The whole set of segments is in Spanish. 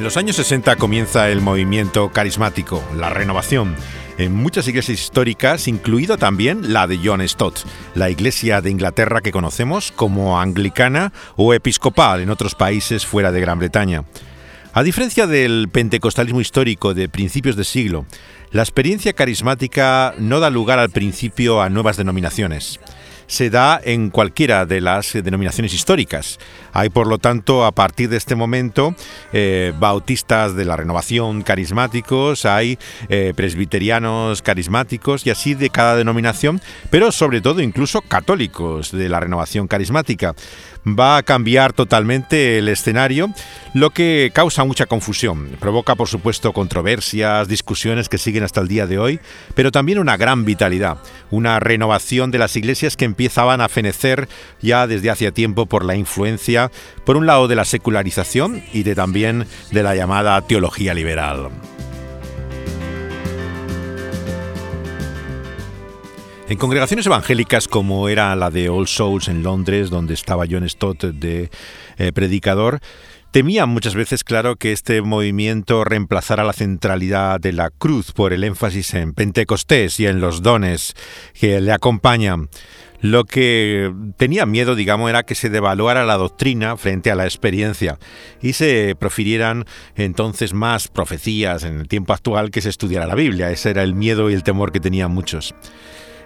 En los años 60 comienza el movimiento carismático, la renovación, en muchas iglesias históricas, incluida también la de John Stott, la iglesia de Inglaterra que conocemos como anglicana o episcopal en otros países fuera de Gran Bretaña. A diferencia del pentecostalismo histórico de principios de siglo, la experiencia carismática no da lugar al principio a nuevas denominaciones se da en cualquiera de las denominaciones históricas. Hay, por lo tanto, a partir de este momento, eh, bautistas de la renovación carismáticos, hay eh, presbiterianos carismáticos y así de cada denominación, pero sobre todo incluso católicos de la renovación carismática va a cambiar totalmente el escenario, lo que causa mucha confusión. Provoca, por supuesto, controversias, discusiones que siguen hasta el día de hoy, pero también una gran vitalidad, una renovación de las iglesias que empezaban a fenecer ya desde hacía tiempo por la influencia, por un lado, de la secularización y de también de la llamada teología liberal. En congregaciones evangélicas como era la de All Souls en Londres, donde estaba John Stott de eh, predicador, temían muchas veces, claro, que este movimiento reemplazara la centralidad de la cruz por el énfasis en Pentecostés y en los dones que le acompañan. Lo que tenía miedo, digamos, era que se devaluara la doctrina frente a la experiencia y se profirieran entonces más profecías en el tiempo actual que se estudiara la Biblia. Ese era el miedo y el temor que tenían muchos.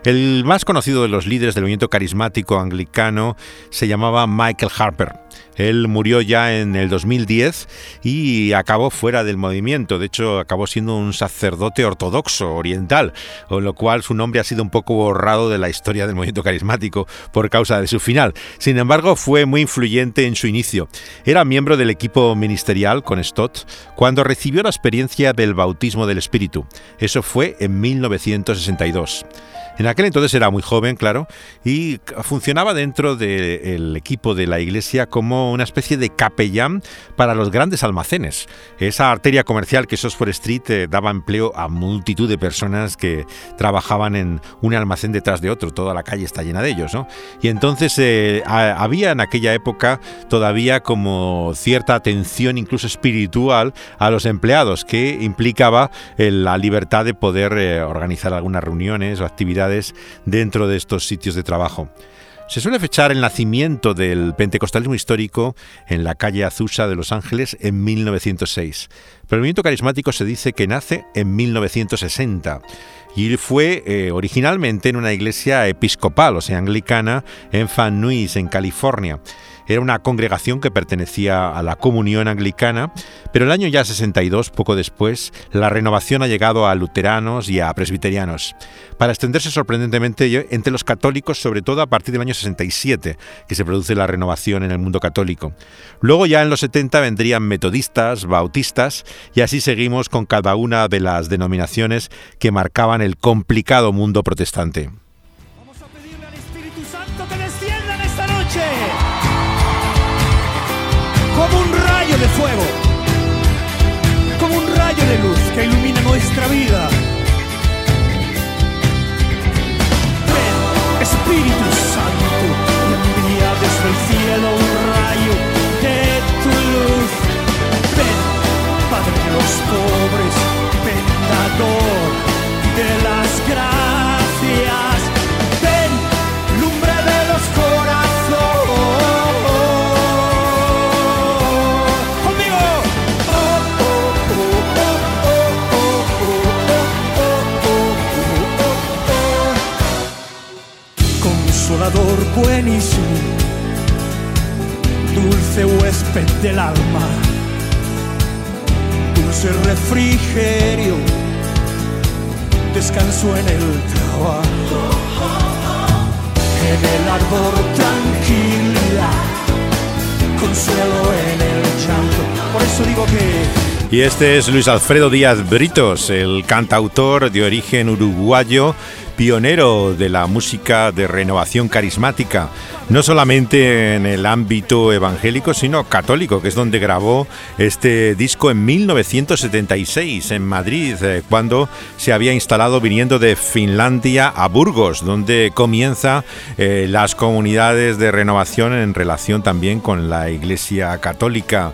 El más conocido de los líderes del movimiento carismático anglicano se llamaba Michael Harper. Él murió ya en el 2010 y acabó fuera del movimiento. De hecho, acabó siendo un sacerdote ortodoxo oriental, con lo cual su nombre ha sido un poco borrado de la historia del movimiento carismático por causa de su final. Sin embargo, fue muy influyente en su inicio. Era miembro del equipo ministerial con Stott cuando recibió la experiencia del bautismo del Espíritu. Eso fue en 1962. En aquel entonces era muy joven, claro, y funcionaba dentro del equipo de la iglesia como una especie de capellán para los grandes almacenes. Esa arteria comercial que es Oxford Street eh, daba empleo a multitud de personas que trabajaban en un almacén detrás de otro. Toda la calle está llena de ellos, ¿no? Y entonces eh, había en aquella época todavía como cierta atención incluso espiritual a los empleados que implicaba eh, la libertad de poder organizar algunas reuniones o actividades dentro de estos sitios de trabajo. Se suele fechar el nacimiento del pentecostalismo histórico en la calle Azusa de Los Ángeles en 1906, pero el movimiento carismático se dice que nace en 1960 y fue eh, originalmente en una iglesia episcopal, o sea, anglicana, en Fan Nuys, en California. Era una congregación que pertenecía a la comunión anglicana, pero el año ya 62, poco después, la renovación ha llegado a luteranos y a presbiterianos, para extenderse sorprendentemente entre los católicos, sobre todo a partir del año 67, que se produce la renovación en el mundo católico. Luego ya en los 70 vendrían metodistas, bautistas, y así seguimos con cada una de las denominaciones que marcaban el complicado mundo protestante. Nuestra vida. Consolador buenísimo, dulce huésped del alma, dulce refrigerio descanso en el trabajo, en el ardor tranquilidad, consuelo en el llanto. Por eso digo que Y este es Luis Alfredo Díaz Britos, el cantautor de origen uruguayo, pionero de la música de renovación carismática, no solamente en el ámbito evangélico, sino católico, que es donde grabó este disco en 1976 en Madrid, eh, cuando se había instalado viniendo de Finlandia a Burgos, donde comienza eh, las comunidades de renovación en relación también con la Iglesia Católica.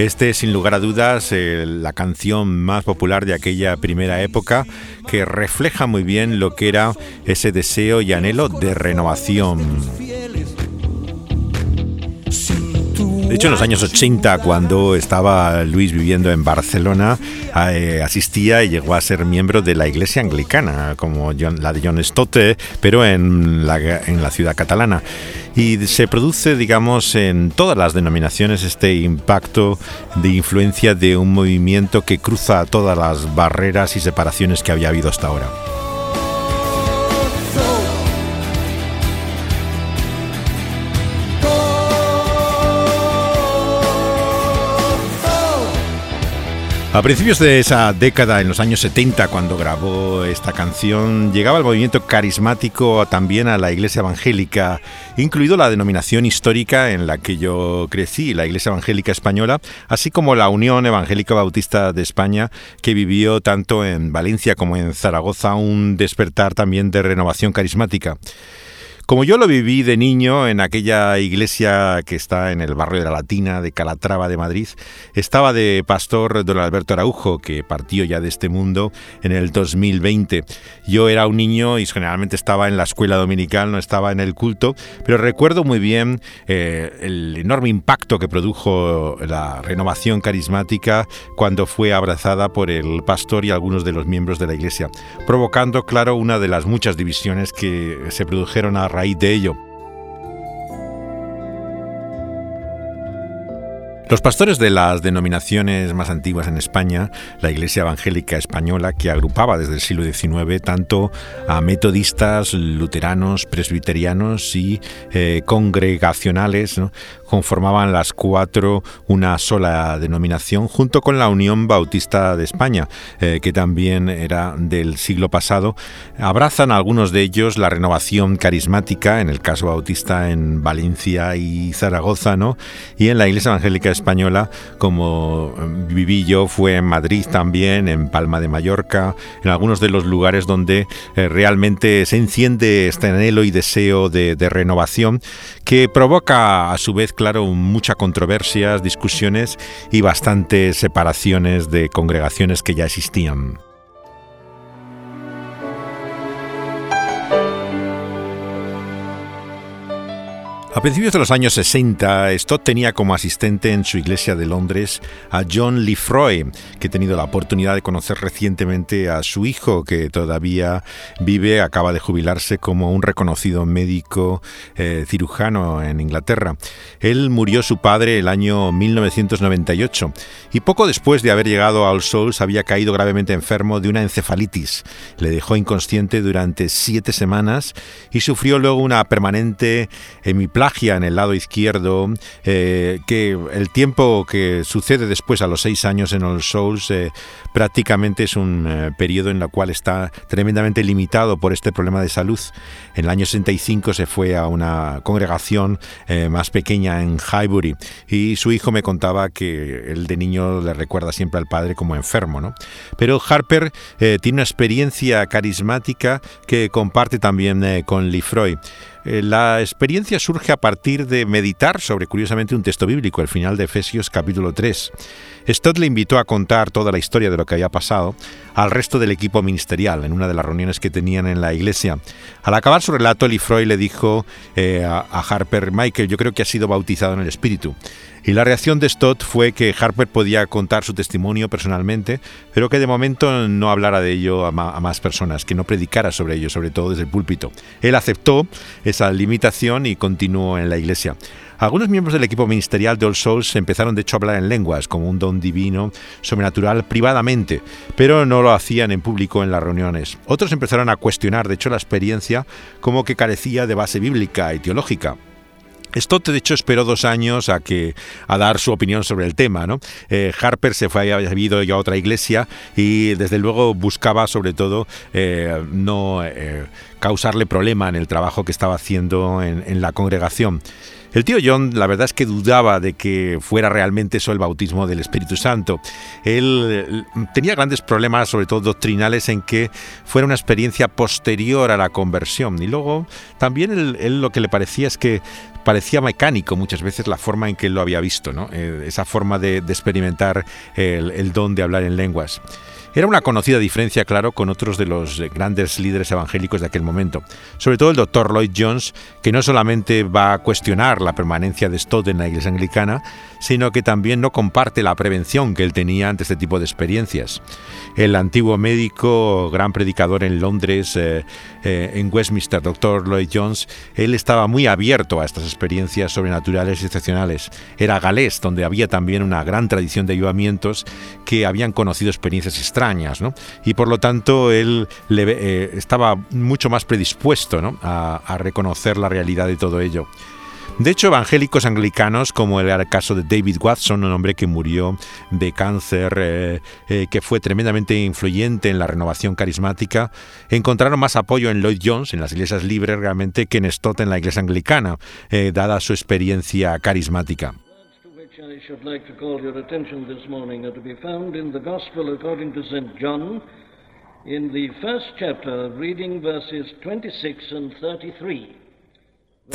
Este, sin lugar a dudas, eh, la canción más popular de aquella primera época que refleja muy bien lo que era ese deseo y anhelo de renovación. De hecho, en los años 80, cuando estaba Luis viviendo en Barcelona, eh, asistía y llegó a ser miembro de la iglesia anglicana, como la de John Stott, pero en la, en la ciudad catalana. Y se produce, digamos, en todas las denominaciones este impacto de influencia de un movimiento que cruza todas las barreras y separaciones que había habido hasta ahora. A principios de esa década, en los años 70, cuando grabó esta canción, llegaba el movimiento carismático también a la iglesia evangélica, incluido la denominación histórica en la que yo crecí, la iglesia evangélica española, así como la Unión Evangélica Bautista de España, que vivió tanto en Valencia como en Zaragoza un despertar también de renovación carismática. Como yo lo viví de niño en aquella iglesia que está en el barrio de la Latina de Calatrava de Madrid, estaba de pastor don Alberto Araujo, que partió ya de este mundo en el 2020. Yo era un niño y generalmente estaba en la escuela dominical, no estaba en el culto, pero recuerdo muy bien eh, el enorme impacto que produjo la renovación carismática cuando fue abrazada por el pastor y algunos de los miembros de la iglesia, provocando, claro, una de las muchas divisiones que se produjeron a raíz de ello. Los pastores de las denominaciones más antiguas en España, la Iglesia Evangélica Española, que agrupaba desde el siglo XIX tanto a metodistas, luteranos, presbiterianos y eh, congregacionales, conformaban las cuatro una sola denominación, junto con la Unión Bautista de España, eh, que también era del siglo pasado. Abrazan algunos de ellos la renovación carismática, en el caso bautista en Valencia y Zaragoza, ¿no? y en la Iglesia Evangélica Española, como eh, viví yo, fue en Madrid también, en Palma de Mallorca, en algunos de los lugares donde eh, realmente se enciende este anhelo y deseo de, de renovación, que provoca a su vez claro, muchas controversias, discusiones y bastantes separaciones de congregaciones que ya existían. A principios de los años 60, Stott tenía como asistente en su iglesia de Londres a John Lefroy, que he tenido la oportunidad de conocer recientemente a su hijo, que todavía vive, acaba de jubilarse como un reconocido médico eh, cirujano en Inglaterra. Él murió su padre el año 1998 y poco después de haber llegado a All Souls había caído gravemente enfermo de una encefalitis. Le dejó inconsciente durante siete semanas y sufrió luego una permanente hemiplegia en el lado izquierdo, eh, que el tiempo que sucede después a los seis años en All Souls eh, prácticamente es un eh, periodo en el cual está tremendamente limitado por este problema de salud. En el año 65 se fue a una congregación más pequeña en Highbury y su hijo me contaba que él de niño le recuerda siempre al padre como enfermo. ¿no? Pero Harper tiene una experiencia carismática que comparte también con Lee Freud. Eh, la experiencia surge a partir de meditar sobre, curiosamente, un texto bíblico, el final de Efesios capítulo 3. Stott le invitó a contar toda la historia de lo que había pasado al resto del equipo ministerial en una de las reuniones que tenían en la iglesia. Al acabar su relato, Lee le dijo eh, a, a Harper, Michael, yo creo que ha sido bautizado en el Espíritu. Y la reacción de Stott fue que Harper podía contar su testimonio personalmente, pero que de momento no hablara de ello a, más personas, que no predicara sobre ello, sobre todo desde el púlpito. Él aceptó esa limitación y continuó en la iglesia. Algunos miembros del equipo ministerial de All Souls empezaron de hecho a hablar en lenguas como un don divino, sobrenatural, privadamente, pero no lo hacían en público en las reuniones. Otros empezaron a cuestionar de hecho la experiencia como que carecía de base bíblica y teológica. Stott, de hecho, esperó dos años a que a dar su opinión sobre el tema. ¿no? Eh, Harper se fue, había ido ya a otra iglesia y desde luego buscaba sobre todo eh, no eh, causarle problema en el trabajo que estaba haciendo en, en la congregación. El tío John, la verdad es que dudaba de que fuera realmente eso el bautismo del Espíritu Santo. Él tenía grandes problemas, sobre todo doctrinales, en que fuera una experiencia posterior a la conversión. Y luego también él, lo que le parecía es que parecía mecánico muchas veces la forma en que él lo había visto, ¿no? Eh, esa forma de, experimentar el don de hablar en lenguas. Era una conocida diferencia, claro, con otros de los grandes líderes evangélicos de aquel momento. Sobre todo el doctor Lloyd Jones, que no solamente va a cuestionar la permanencia de Stott en la iglesia anglicana, sino que también no comparte la prevención que él tenía ante este tipo de experiencias. El antiguo médico, gran predicador en Londres, eh, eh, en Westminster, doctor Lloyd Jones, él estaba muy abierto a estas experiencias sobrenaturales y excepcionales. Era galés, donde había también una gran tradición de ayudamientos que habían conocido experiencias extrañas, y por lo tanto él eh, estaba mucho más predispuesto a reconocer la realidad de todo ello. De hecho, evangélicos anglicanos, como era el caso de David Watson, un hombre que murió de cáncer, eh, eh, que fue tremendamente influyente en la renovación carismática, encontraron más apoyo en Lloyd Jones, en las iglesias libres realmente, que en Stott en la iglesia anglicana, dada su experiencia carismática. I should like to call your attention this morning are to be found in the Gospel according to St. John, in the first chapter, reading verses 26 and 33.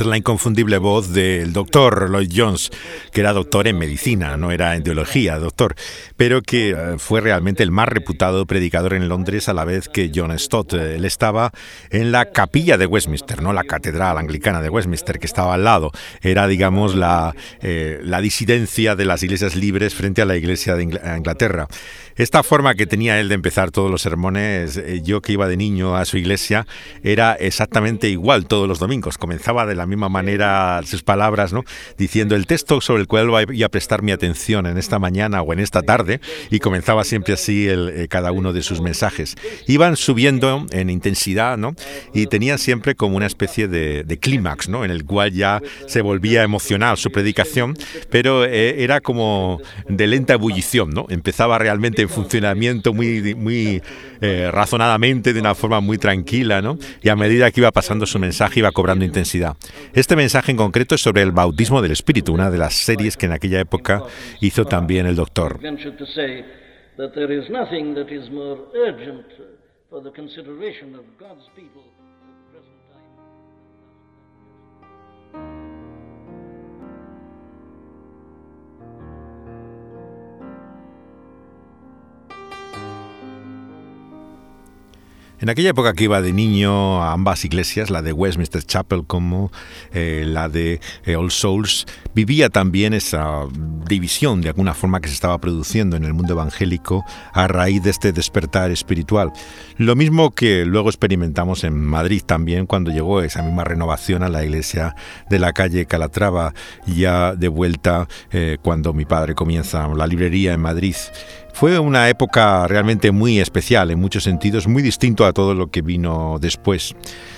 La inconfundible voz del doctor Lloyd Jones, que era doctor en medicina, no era en teología, doctor, pero que eh, fue realmente el más reputado predicador en Londres a la vez que John Stott. Él estaba en la capilla de Westminster, no la catedral anglicana de Westminster, que estaba al lado. Era, digamos, la, eh, la disidencia de las iglesias libres frente a la iglesia de Inglaterra. Esta forma que tenía él de empezar todos los sermones, eh, yo que iba de niño a su iglesia, era exactamente igual todos los domingos. Comenzaba de la misma manera sus palabras, ¿no? Diciendo el texto sobre el cual voy a prestar mi atención en esta mañana o en esta tarde, y comenzaba siempre así el, eh, cada uno de sus mensajes. Iban subiendo en intensidad, ¿no? Y tenían siempre como una especie de, clímax, ¿no? En el cual ya se volvía emocional su predicación, pero eh, era como de lenta ebullición, ¿no? Empezaba realmente en funcionamiento muy, muy eh, razonadamente, de una forma muy tranquila, ¿no? Y a medida que iba pasando su mensaje iba cobrando intensidad. Este mensaje en concreto es sobre el bautismo del Espíritu, una de las series que en aquella época hizo también el doctor. En aquella época que iba de niño a ambas iglesias, la de Westminster Chapel como eh, la de eh, All Souls, vivía también esa división de alguna forma que se estaba produciendo en el mundo evangélico a raíz de este despertar espiritual. Lo mismo que luego experimentamos en Madrid también cuando llegó esa misma renovación a la iglesia de la calle Calatrava, ya de vuelta eh, cuando mi padre comienza la librería en Madrid. Fue una época realmente muy especial, en muchos sentidos, muy distinto a todo lo que vino después.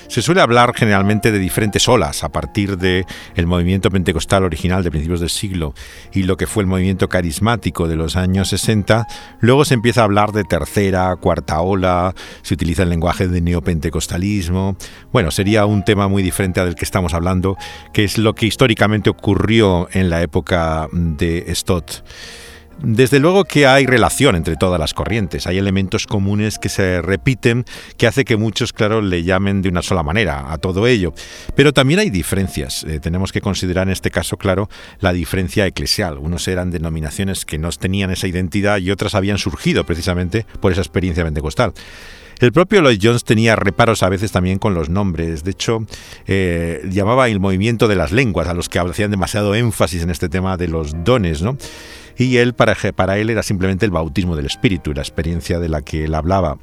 Se suele hablar generalmente de diferentes olas a partir del el movimiento pentecostal original de principios del siglo y lo que fue el movimiento carismático de los años 60. Luego se empieza a hablar de tercera, cuarta ola, se utiliza el lenguaje de neopentecostalismo. Bueno, sería un tema muy diferente al que estamos hablando, que es lo que históricamente ocurrió en la época de Stott. Desde luego que hay relación entre todas las corrientes, hay elementos comunes que se repiten que hace que muchos, claro, le llamen de una sola manera a todo ello. Pero también hay diferencias. Eh, tenemos que considerar en este caso, claro, la diferencia eclesial. Unos eran denominaciones que no tenían esa identidad y otras habían surgido precisamente por esa experiencia pentecostal. El propio Lloyd Jones tenía reparos a veces también con los nombres. De hecho, eh, llamaba el movimiento de las lenguas, a los que hacían demasiado énfasis en este tema de los dones, ¿no? Y él para, para él era simplemente el bautismo del Espíritu, la experiencia de la que él hablaba.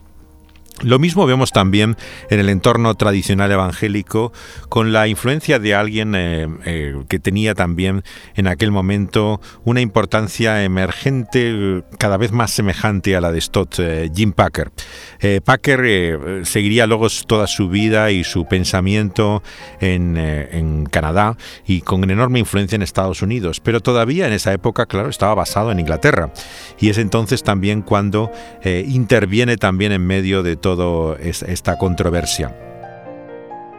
Lo mismo vemos también en el entorno tradicional evangélico con la influencia de alguien eh, eh, que tenía también en aquel momento una importancia emergente cada vez más semejante a la de Stott, eh, Jim Packer. Packer seguiría luego toda su vida y su pensamiento en, en, Canadá y con enorme influencia en Estados Unidos, pero todavía en esa época, claro, estaba basado en Inglaterra. Y es entonces también cuando interviene también en medio de toda esta controversia.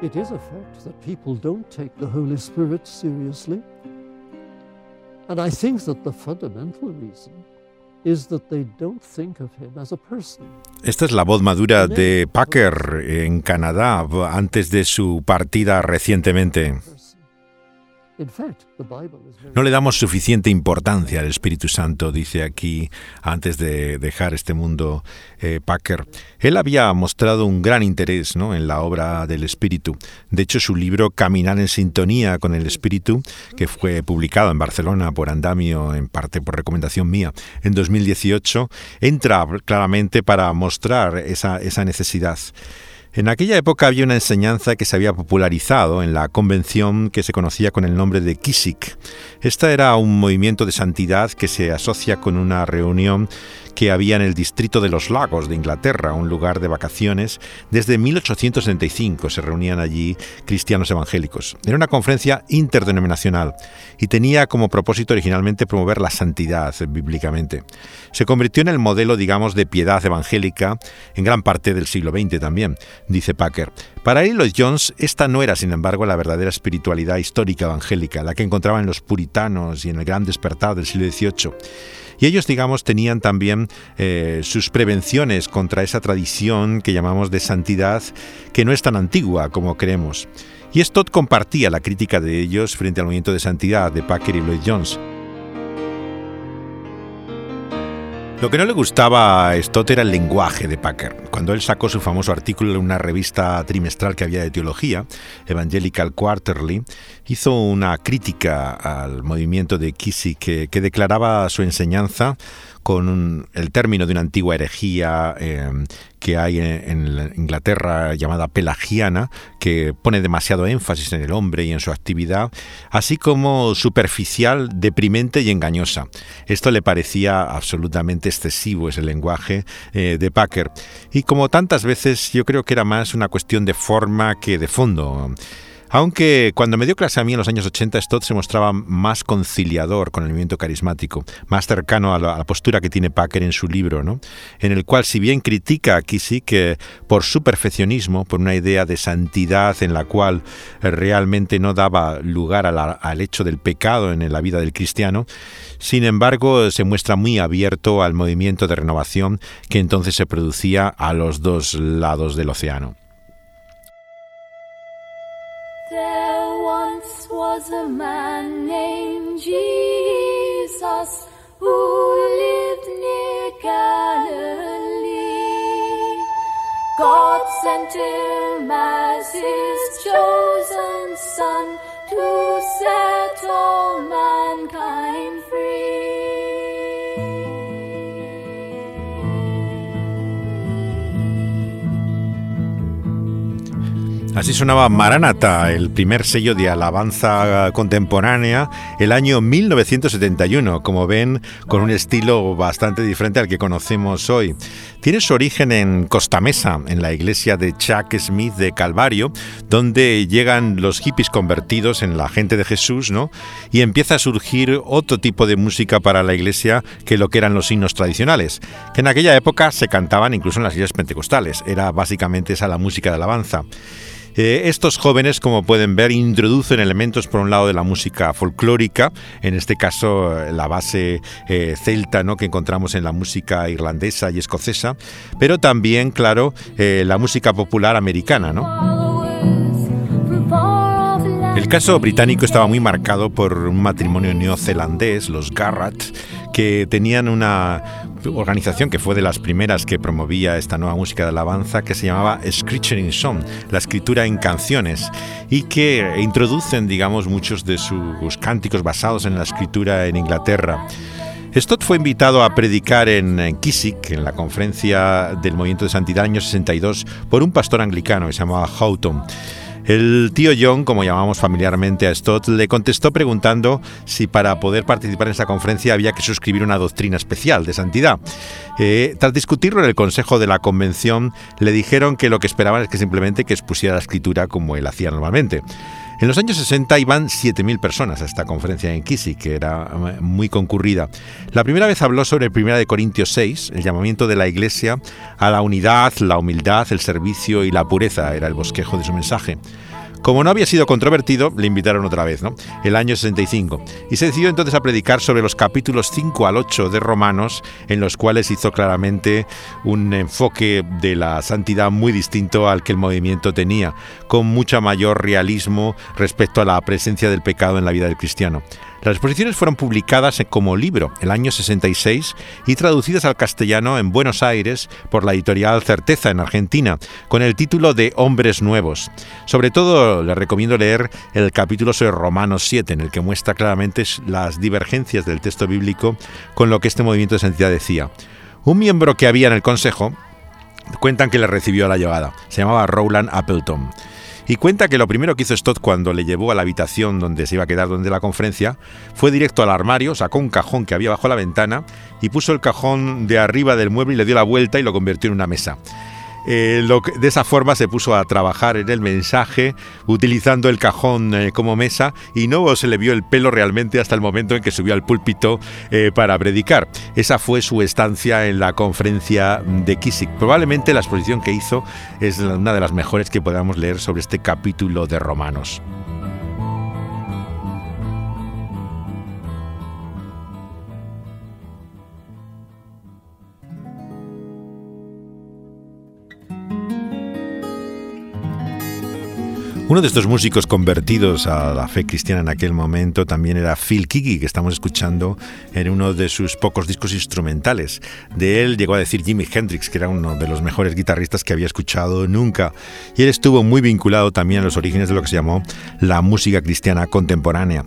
It is a fact that people don't take the Holy Spirit seriously. And I think that the fundamental reason is that they don't think of him as a person. Esta es la voz madura de Packer en Canadá antes de su partida recientemente. No le damos suficiente importancia al Espíritu Santo, dice aquí antes de dejar este mundo eh, Packer. Él había mostrado un gran interés ¿no? en la obra del Espíritu. De hecho, su libro Caminar en sintonía con el Espíritu, que fue publicado en Barcelona por Andamio, en parte por recomendación mía, en 2018, entra claramente para mostrar esa, esa necesidad. En aquella época había una enseñanza que se había popularizado en la convención que se conocía con el nombre de Kisik. Esta era un movimiento de santidad que se asocia con una reunión que había en el distrito de los Lagos de Inglaterra, un lugar de vacaciones. Desde 1865 se reunían allí cristianos evangélicos. Era una conferencia interdenominacional y tenía como propósito originalmente promover la santidad bíblicamente. Se convirtió en el modelo, digamos, de piedad evangélica en gran parte del siglo XX también, dice Packer. Para Lloyd Jones, esta no era, sin embargo, la verdadera espiritualidad histórica evangélica, la que encontraba en los puritanos y en el gran despertar del siglo XVIII. Y ellos, digamos, tenían también eh, sus prevenciones contra esa tradición que llamamos de santidad, que no es tan antigua como creemos. Y Stott compartía la crítica de ellos frente al movimiento de santidad de Packer y Lloyd Jones. Lo que no le gustaba a Stott era el lenguaje de Packer. Cuando él sacó su famoso artículo en una revista trimestral que había de teología, Evangelical Quarterly, hizo una crítica al movimiento de Kisi que, que declaraba su enseñanza con el término de una antigua herejía eh, que hay en, Inglaterra llamada pelagiana, que pone demasiado énfasis en el hombre y en su actividad, así como superficial, deprimente y engañosa. Esto le parecía absolutamente excesivo, ese lenguaje eh, de Packer. Y como tantas veces, yo creo que era más una cuestión de forma que de fondo. Aunque cuando me dio clase a mí en los años 80, Stott se mostraba más conciliador con el movimiento carismático, más cercano a la, postura que tiene Packer en su libro, ¿no? en el cual, si bien critica aquí sí que por su perfeccionismo, por una idea de santidad en la cual realmente no daba lugar al hecho del pecado en la vida del cristiano, sin embargo, se muestra muy abierto al movimiento de renovación que entonces se producía a los dos lados del océano. Was a man named Jesus who lived near Galilee. God sent him as his chosen son to set all mankind Así sonaba Maranata, el primer sello de alabanza contemporánea, el año 1971, como ven, con un estilo bastante diferente al que conocemos hoy. Tiene su origen en Costa Mesa, en la iglesia de Chuck Smith de Calvario, donde llegan los hippies convertidos en la gente de Jesús, ¿no? Y empieza a surgir otro tipo de música para la iglesia que lo que eran los himnos tradicionales, que en aquella época se cantaban incluso en las iglesias pentecostales. Era básicamente esa la música de alabanza. Eh, estos jóvenes, como pueden ver, introducen elementos por un lado de la música folclórica, en este caso eh, la base eh, celta ¿no? que encontramos en la música irlandesa y escocesa, pero también, claro, la música popular americana. El caso británico estaba muy marcado por un matrimonio neozelandés, los Garratt, que tenían una organización que fue de las primeras que promovía esta nueva música de alabanza que se llamaba Scripture in Song, la escritura en canciones, y que introducen, digamos, muchos de sus cánticos basados en la escritura en Inglaterra. Stott fue invitado a predicar en Kisik, en la conferencia del Movimiento de Santidad año 62, por un pastor anglicano que se llamaba Houghton. El tío John, como llamamos familiarmente a Stott, le contestó preguntando si para poder participar en esa conferencia había que suscribir una doctrina especial de santidad. Eh, tras discutirlo en el Consejo de la Convención, le dijeron que lo que esperaban es que simplemente que expusiera la escritura como él hacía normalmente. En los años 60 iban 7.000 personas a esta conferencia en Kisi, que era eh, muy concurrida. La primera vez habló sobre 1 de Corintios 6, el llamamiento de la Iglesia a la unidad, la humildad, el servicio y la pureza, era el bosquejo de su mensaje. Como no había sido controvertido, le invitaron otra vez, ¿no? El año 65. Y se decidió entonces a predicar sobre los capítulos 5 al 8 de Romanos, en los cuales hizo claramente un enfoque de la santidad muy distinto al que el movimiento tenía, con mucha mayor realismo respecto a la presencia del pecado en la vida del cristiano. Las exposiciones fueron publicadas como libro el año 66 y traducidas al castellano en Buenos Aires por la editorial Certeza en Argentina, con el título de Hombres Nuevos. Sobre todo les recomiendo leer el capítulo sobre Romanos 7, en el que muestra claramente las divergencias del texto bíblico con lo que este movimiento de santidad decía. Un miembro que había en el consejo cuentan que le recibió la llegada. Se llamaba Rowland Appleton. Y cuenta que lo primero que hizo Stott cuando le llevó a la habitación donde se iba a quedar donde la conferencia fue directo al armario, sacó un cajón que había bajo la ventana y puso el cajón de arriba del mueble y le dio la vuelta y lo convirtió en una mesa. Eh, de esa forma se puso a trabajar en el mensaje utilizando el cajón eh, como mesa y no se le vio el pelo realmente hasta el momento en que subió al púlpito eh, para predicar. Esa fue su estancia en la conferencia de Kissick. Probablemente la exposición que hizo es una de las mejores que podamos leer sobre este capítulo de Romanos. Uno de estos músicos convertidos a la fe cristiana en aquel momento también era Phil Kiki, que estamos escuchando en uno de sus pocos discos instrumentales. De él llegó a decir Jimi Hendrix, que era uno de los mejores guitarristas que había escuchado nunca. Y él estuvo muy vinculado también a los orígenes de lo que se llamó la música cristiana contemporánea.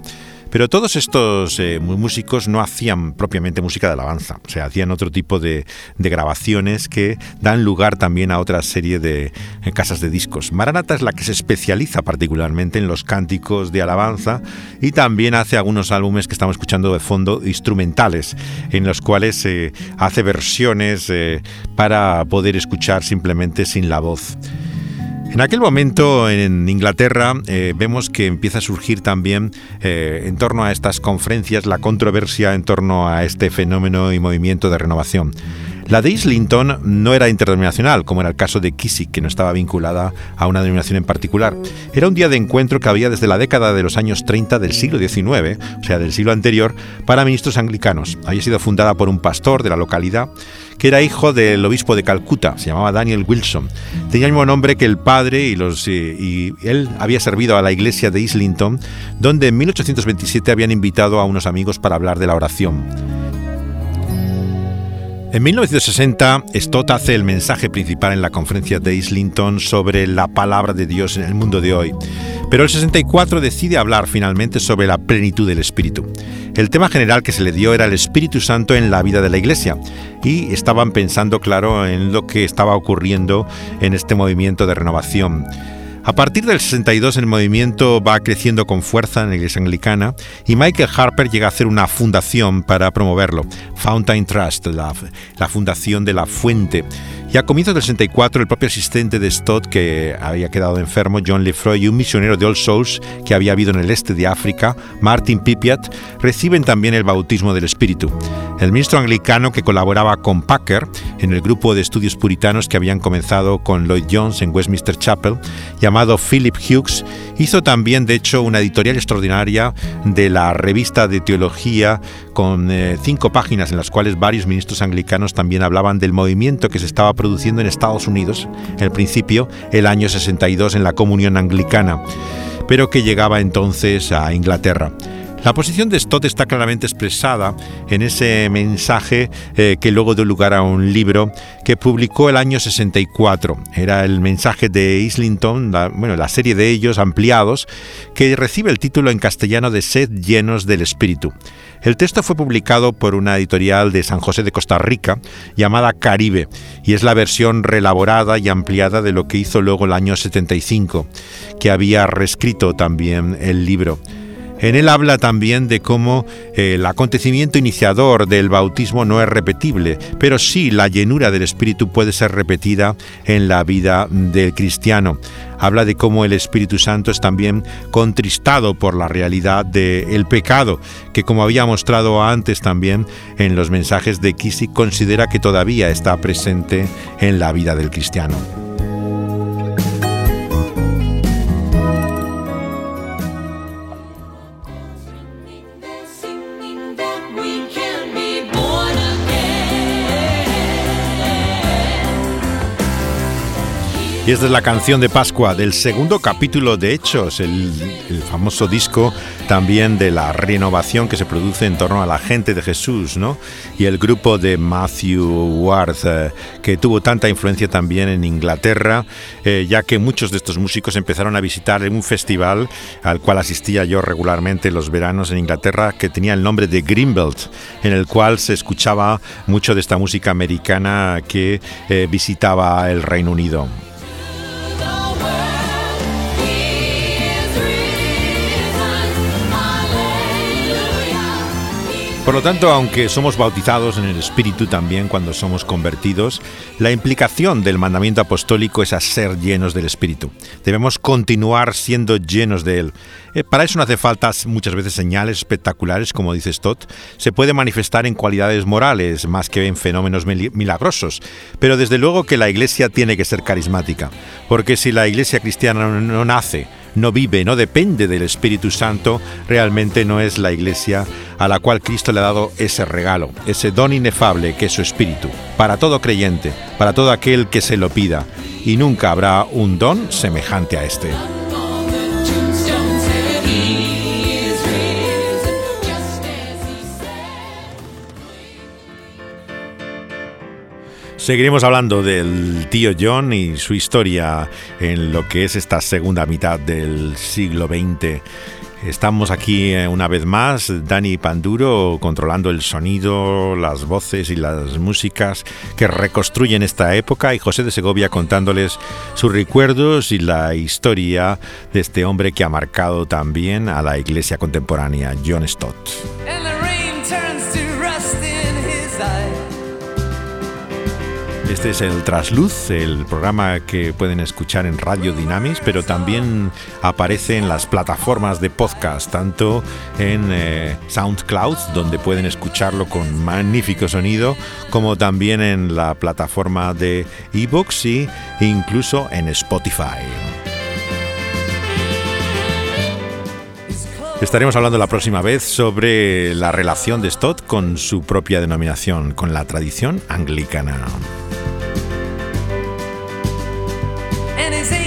Pero todos estos eh, músicos no hacían propiamente música de alabanza, o sea, hacían otro tipo de, grabaciones que dan lugar también a otra serie de eh, casas de discos. Maranata es la que se especializa particularmente en los cánticos de alabanza y también hace algunos álbumes que estamos escuchando de fondo instrumentales, en los cuales se hace versiones eh, para poder escuchar simplemente sin la voz. En aquel momento en Inglaterra eh, vemos que empieza a surgir también eh, en torno a estas conferencias la controversia en torno a este fenómeno y movimiento de renovación. La de Islington no era interdenominacional, como era el caso de Kissick, que no estaba vinculada a una denominación en particular. Era un día de encuentro que había desde la década de los años 30 del siglo XIX, o sea, del siglo anterior, para ministros anglicanos. Había sido fundada por un pastor de la localidad que era hijo del obispo de Calcuta, se llamaba Daniel Wilson. Tenía el mismo nombre que el padre y, eh, y él había servido a la iglesia de Islington, donde en 1827 habían invitado a unos amigos para hablar de la oración. En 1960, Stott hace el mensaje principal en la conferencia de Islington sobre la palabra de Dios en el mundo de hoy, pero el 64 decide hablar finalmente sobre la plenitud del Espíritu. El tema general que se le dio era el Espíritu Santo en la vida de la Iglesia, y estaban pensando, claro, en lo que estaba ocurriendo en este movimiento de renovación. A partir del 62 el movimiento va creciendo con fuerza en la iglesia anglicana y Michael Harper llega a hacer una fundación para promoverlo, Fountain Trust, la, fundación de la fuente. Y a comienzos del 64, el propio asistente de Stott, que había quedado enfermo, John Lefroy, y un misionero de All Souls que había habido en el este de África, Martin Pipiat, reciben también el bautismo del Espíritu. El ministro anglicano que colaboraba con Packer en el grupo de estudios puritanos que habían comenzado con Lloyd Jones en Westminster Chapel, llamado Philip Hughes, hizo también, de hecho, una editorial extraordinaria de la revista de teología con eh, cinco páginas en las cuales varios ministros anglicanos también hablaban del movimiento que se estaba produciendo en Estados Unidos, en principio, el año 62 en la comunión anglicana, pero que llegaba entonces a Inglaterra. La posición de Stott está claramente expresada en ese mensaje eh, que luego dio lugar a un libro que publicó el año 64. Era el mensaje de Islington, bueno, la serie de ellos ampliados, que recibe el título en castellano de Sed llenos del Espíritu. El texto fue publicado por una editorial de San José de Costa Rica llamada Caribe y es la versión relaborada y ampliada de lo que hizo luego el año 75, que había reescrito también el libro. En él habla también de cómo eh, el acontecimiento iniciador del bautismo no es repetible, pero sí la llenura del Espíritu puede ser repetida en la vida del cristiano. Habla de cómo el Espíritu Santo es también contristado por la realidad del pecado, que como había mostrado antes también en los mensajes de Kisi, considera que todavía está presente en la vida del cristiano. Y esta es la canción de Pascua del segundo capítulo de Hechos, el, famoso disco también de la renovación que se produce en torno a la gente de Jesús, ¿no? Y el grupo de Matthew Ward, eh, que tuvo tanta influencia también en Inglaterra, eh, ya que muchos de estos músicos empezaron a visitar un festival al cual asistía yo regularmente los veranos en Inglaterra, que tenía el nombre de Greenbelt, en el cual se escuchaba mucho de esta música americana que eh, visitaba el Reino Unido. Por lo tanto, aunque somos bautizados en el Espíritu también cuando somos convertidos, la implicación del mandamiento apostólico es a ser llenos del Espíritu. Debemos continuar siendo llenos de Él. Eh, para eso no hace falta muchas veces señales espectaculares, como dice Stott. Se puede manifestar en cualidades morales más que en fenómenos milagrosos. Pero desde luego que la Iglesia tiene que ser carismática. Porque si la Iglesia cristiana no nace no vive, no depende del Espíritu Santo, realmente no es la iglesia a la cual Cristo le ha dado ese regalo, ese don inefable que es su Espíritu, para todo creyente, para todo aquel que se lo pida, y nunca habrá un don semejante a este. Seguiremos hablando del tío John y su historia en lo que es esta segunda mitad del siglo XX. Estamos aquí eh, una vez más, Dani Panduro controlando el sonido, las voces y las músicas que reconstruyen esta época y José de Segovia contándoles sus recuerdos y la historia de este hombre que ha marcado también a la iglesia contemporánea, John Stott. Este es el Trasluz, el programa que pueden escuchar en Radio Dynamis, pero también aparece en las plataformas de podcast, tanto en eh, SoundCloud, donde pueden escucharlo con magnífico sonido, como también en la plataforma de ebooks y incluso en Spotify. Estaremos hablando la próxima vez sobre la relación de Stott con su propia denominación, con la tradición anglicana. and it's.